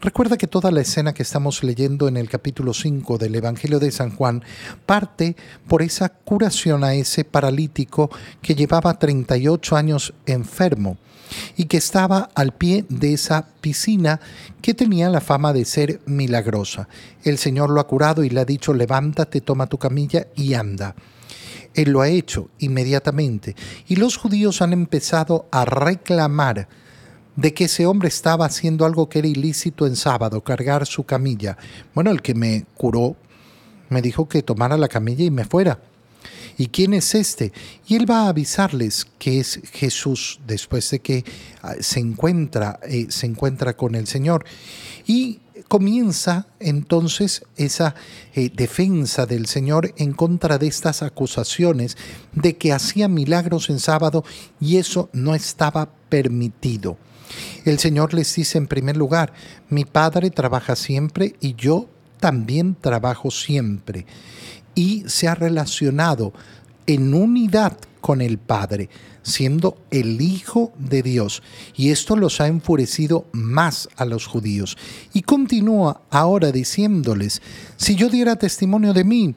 Recuerda que toda la escena que estamos leyendo en el capítulo 5 del Evangelio de San Juan parte por esa curación a ese paralítico que llevaba 38 años enfermo y que estaba al pie de esa piscina que tenía la fama de ser milagrosa. El Señor lo ha curado y le ha dicho, levántate, toma tu camilla y anda. Él lo ha hecho inmediatamente y los judíos han empezado a reclamar de que ese hombre estaba haciendo algo que era ilícito en sábado, cargar su camilla. Bueno, el que me curó me dijo que tomara la camilla y me fuera. ¿Y quién es este? Y él va a avisarles que es Jesús después de que ah, se encuentra, eh, se encuentra con el Señor. Y comienza entonces esa eh, defensa del Señor en contra de estas acusaciones de que hacía milagros en sábado y eso no estaba permitido. El Señor les dice en primer lugar, mi Padre trabaja siempre y yo también trabajo siempre. Y se ha relacionado en unidad con el Padre, siendo el Hijo de Dios. Y esto los ha enfurecido más a los judíos. Y continúa ahora diciéndoles, si yo diera testimonio de mí,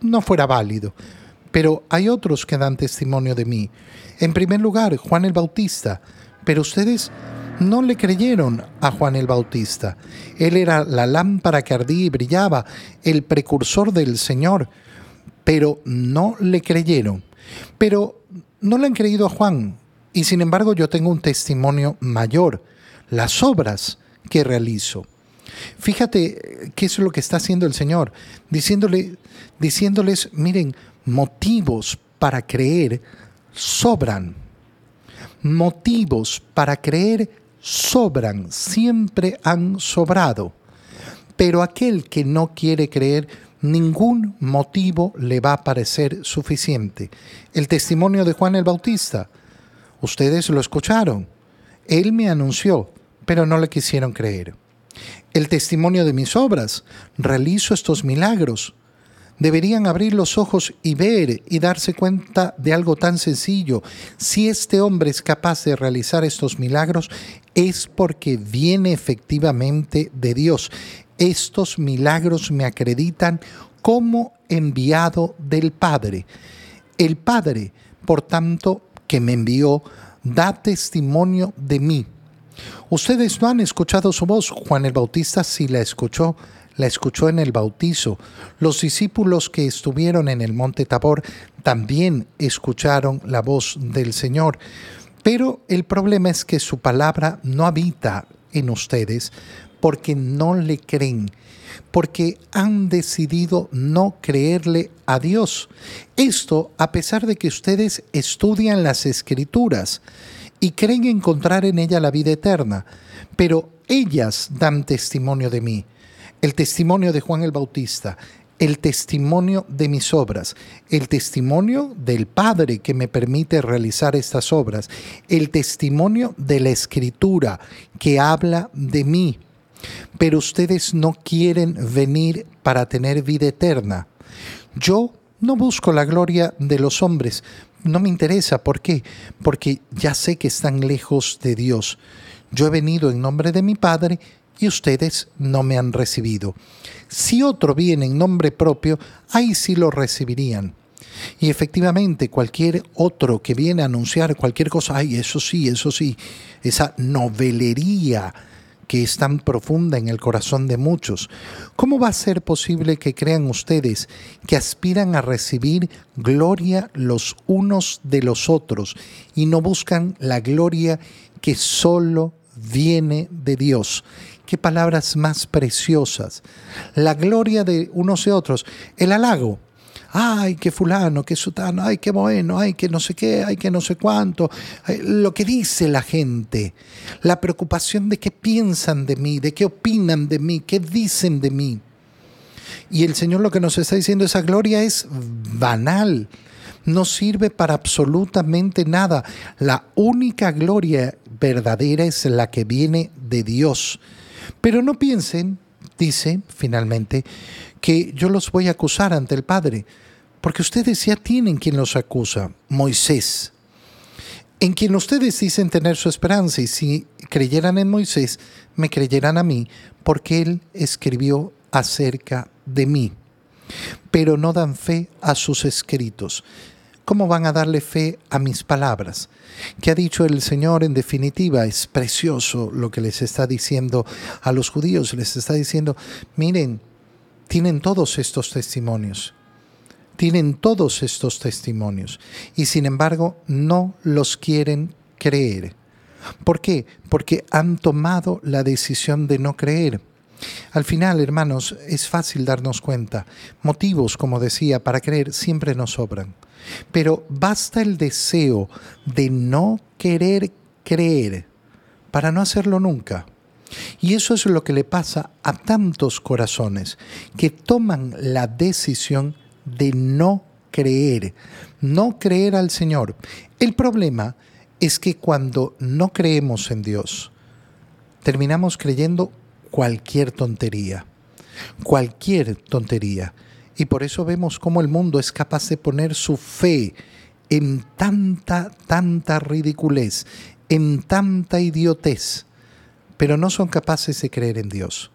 no fuera válido. Pero hay otros que dan testimonio de mí. En primer lugar, Juan el Bautista, pero ustedes no le creyeron a Juan el Bautista. Él era la lámpara que ardía y brillaba, el precursor del Señor, pero no le creyeron. Pero no le han creído a Juan, y sin embargo yo tengo un testimonio mayor, las obras que realizo. Fíjate qué es lo que está haciendo el Señor, diciéndole, diciéndoles, miren, motivos para creer sobran motivos para creer sobran, siempre han sobrado. Pero aquel que no quiere creer, ningún motivo le va a parecer suficiente. El testimonio de Juan el Bautista, ustedes lo escucharon. Él me anunció, pero no le quisieron creer. El testimonio de mis obras, realizo estos milagros, deberían abrir los ojos y ver y darse cuenta de algo tan sencillo. Si este hombre es capaz de realizar estos milagros, es porque viene efectivamente de Dios. Estos milagros me acreditan como enviado del Padre. El Padre, por tanto, que me envió, da testimonio de mí. Ustedes no han escuchado su voz, Juan el Bautista sí la escuchó, la escuchó en el bautizo. Los discípulos que estuvieron en el monte Tabor también escucharon la voz del Señor. Pero el problema es que su palabra no habita en ustedes porque no le creen, porque han decidido no creerle a Dios. Esto a pesar de que ustedes estudian las escrituras y creen encontrar en ella la vida eterna, pero ellas dan testimonio de mí el testimonio de Juan el Bautista, el testimonio de mis obras, el testimonio del Padre que me permite realizar estas obras, el testimonio de la Escritura que habla de mí. Pero ustedes no quieren venir para tener vida eterna. Yo no busco la gloria de los hombres, no me interesa. ¿Por qué? Porque ya sé que están lejos de Dios. Yo he venido en nombre de mi Padre y ustedes no me han recibido. Si otro viene en nombre propio, ahí sí lo recibirían. Y efectivamente, cualquier otro que viene a anunciar cualquier cosa, ay, eso sí, eso sí, esa novelería que es tan profunda en el corazón de muchos, ¿cómo va a ser posible que crean ustedes que aspiran a recibir gloria los unos de los otros y no buscan la gloria que solo viene de Dios qué palabras más preciosas. La gloria de unos y otros. El halago. Ay, qué fulano, qué sutano, ay, qué bueno, ay, que no sé qué, ay, que no sé cuánto. lo que dice la gente. La preocupación de qué piensan de mí, de qué opinan de mí, qué dicen de mí. Y el Señor lo que nos está diciendo, esa gloria es banal no sirve para absolutamente nada. La única gloria verdadera es la que viene de Dios. Pero no piensen, dice finalmente, que yo los voy a acusar ante el Padre, porque ustedes ya tienen quien los acusa, Moisés. en quien ustedes dicen tener su esperanza, y si creyeran en Moisés, me creyeran a mí, porque él escribió acerca de mí. Pero no dan fe a sus escritos. ¿Cómo van a darle fe a mis palabras? ¿Qué ha dicho el Señor en definitiva? Es precioso lo que les está diciendo a los judíos. Les está diciendo, miren, tienen todos estos testimonios. Tienen todos estos testimonios. Y sin embargo, no los quieren creer. ¿Por qué? Porque han tomado la decisión de no creer. Al final, hermanos, es fácil darnos cuenta. Motivos, como decía, para creer siempre nos sobran. Pero basta el deseo de no querer creer para no hacerlo nunca. Y eso es lo que le pasa a tantos corazones que toman la decisión de no creer, no creer al Señor. El problema es que cuando no creemos en Dios, terminamos creyendo cualquier tontería, cualquier tontería. Y por eso vemos cómo el mundo es capaz de poner su fe en tanta, tanta ridiculez, en tanta idiotez, pero no son capaces de creer en Dios.